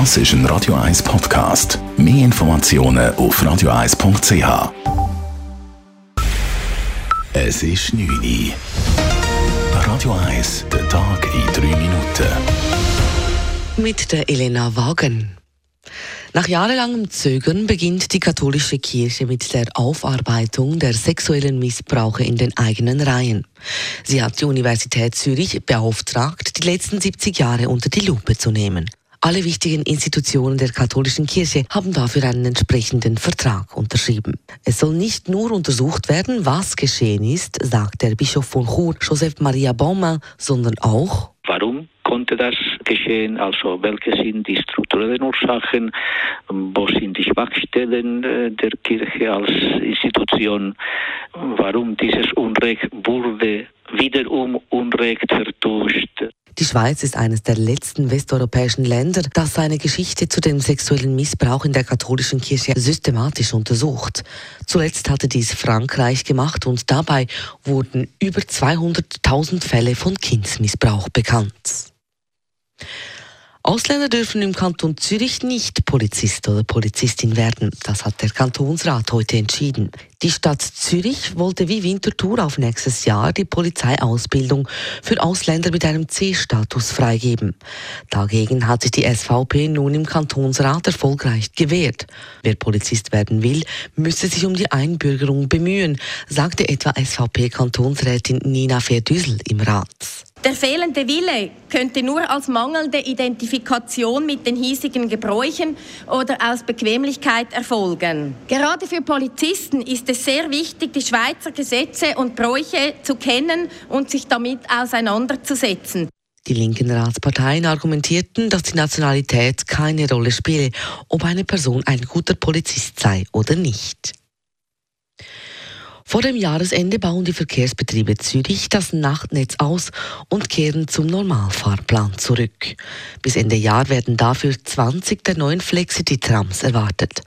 Das ist ein Radio 1 Podcast. Mehr Informationen auf radio1.ch. Es ist 9 Uhr. Radio 1, der Tag in 3 Minuten. Mit der Elena Wagen. Nach jahrelangem Zögern beginnt die katholische Kirche mit der Aufarbeitung der sexuellen Missbrauche in den eigenen Reihen. Sie hat die Universität Zürich beauftragt, die letzten 70 Jahre unter die Lupe zu nehmen. Alle wichtigen Institutionen der katholischen Kirche haben dafür einen entsprechenden Vertrag unterschrieben. Es soll nicht nur untersucht werden, was geschehen ist, sagt der Bischof von Chur, Joseph Maria Baumann, sondern auch, Warum konnte das geschehen? Also welche sind die strukturellen Ursachen? Wo sind die Schwachstellen äh, der Kirche als Institution? Warum dieses Unrecht wurde wiederum Unrecht vertuscht? Die Schweiz ist eines der letzten westeuropäischen Länder, das seine Geschichte zu dem sexuellen Missbrauch in der katholischen Kirche systematisch untersucht. Zuletzt hatte dies Frankreich gemacht und dabei wurden über 200.000 Fälle von Kindsmissbrauch bekannt. Ausländer dürfen im Kanton Zürich nicht Polizist oder Polizistin werden. Das hat der Kantonsrat heute entschieden. Die Stadt Zürich wollte wie Winterthur auf nächstes Jahr die Polizeiausbildung für Ausländer mit einem C-Status freigeben. Dagegen hat sich die SVP nun im Kantonsrat erfolgreich gewehrt. Wer Polizist werden will, müsse sich um die Einbürgerung bemühen, sagte etwa SVP-Kantonsrätin Nina Verdüsel im Rat. Der fehlende Wille könnte nur als mangelnde Identifikation mit den hiesigen Gebräuchen oder aus Bequemlichkeit erfolgen. Gerade für Polizisten ist es sehr wichtig, die Schweizer Gesetze und Bräuche zu kennen und sich damit auseinanderzusetzen. Die linken Ratsparteien argumentierten, dass die Nationalität keine Rolle spiele, ob eine Person ein guter Polizist sei oder nicht. Vor dem Jahresende bauen die Verkehrsbetriebe Zürich das Nachtnetz aus und kehren zum Normalfahrplan zurück. Bis Ende Jahr werden dafür 20 der neuen Flexity-Trams erwartet.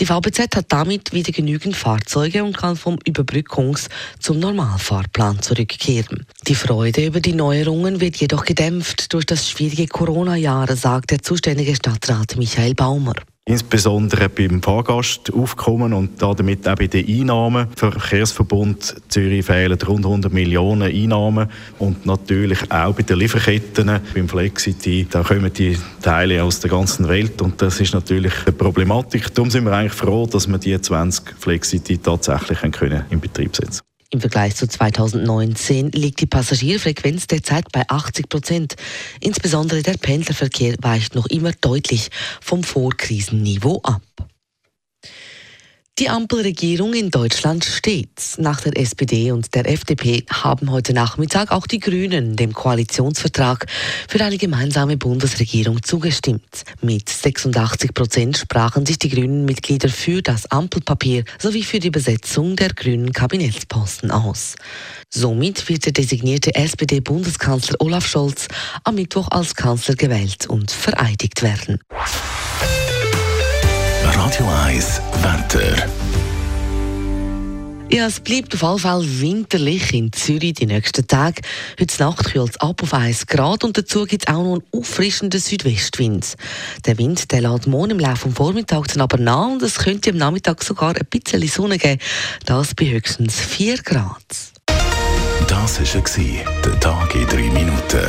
Die VBZ hat damit wieder genügend Fahrzeuge und kann vom Überbrückungs- zum Normalfahrplan zurückkehren. Die Freude über die Neuerungen wird jedoch gedämpft durch das schwierige Corona-Jahr, sagt der zuständige Stadtrat Michael Baumer. Insbesondere beim Fahrgastaufkommen und damit auch bei den Einnahmen. Verkehrsverbund Zürich fehlen rund 100 Millionen Einnahmen. Und natürlich auch bei den Lieferketten, beim Flexity, da kommen die Teile aus der ganzen Welt. Und das ist natürlich eine Problematik. Darum sind wir eigentlich froh, dass wir die 20 Flexity tatsächlich in Betrieb setzen können. Im Vergleich zu 2019 liegt die Passagierfrequenz derzeit bei 80 Prozent. Insbesondere der Pendlerverkehr weicht noch immer deutlich vom Vorkrisenniveau ab. Die Ampelregierung in Deutschland steht. Nach der SPD und der FDP haben heute Nachmittag auch die Grünen dem Koalitionsvertrag für eine gemeinsame Bundesregierung zugestimmt. Mit 86 Prozent sprachen sich die Grünen Mitglieder für das Ampelpapier sowie für die Besetzung der grünen Kabinettsposten aus. Somit wird der designierte SPD-Bundeskanzler Olaf Scholz am Mittwoch als Kanzler gewählt und vereidigt werden. Radio 1 Wetter. Ja, es bleibt auf alle Fälle winterlich in Zürich die nächsten Tage. Heute Nacht kühlt es ab auf 1 Grad und dazu gibt es auch noch einen auffrischenden Südwestwind. Der Wind der lässt morgen im Laufe des Vormittags aber nach und es könnte am Nachmittag sogar ein bisschen Sonne geben. Das bei höchstens 4 Grad. Das war der Tag in 3 Minuten.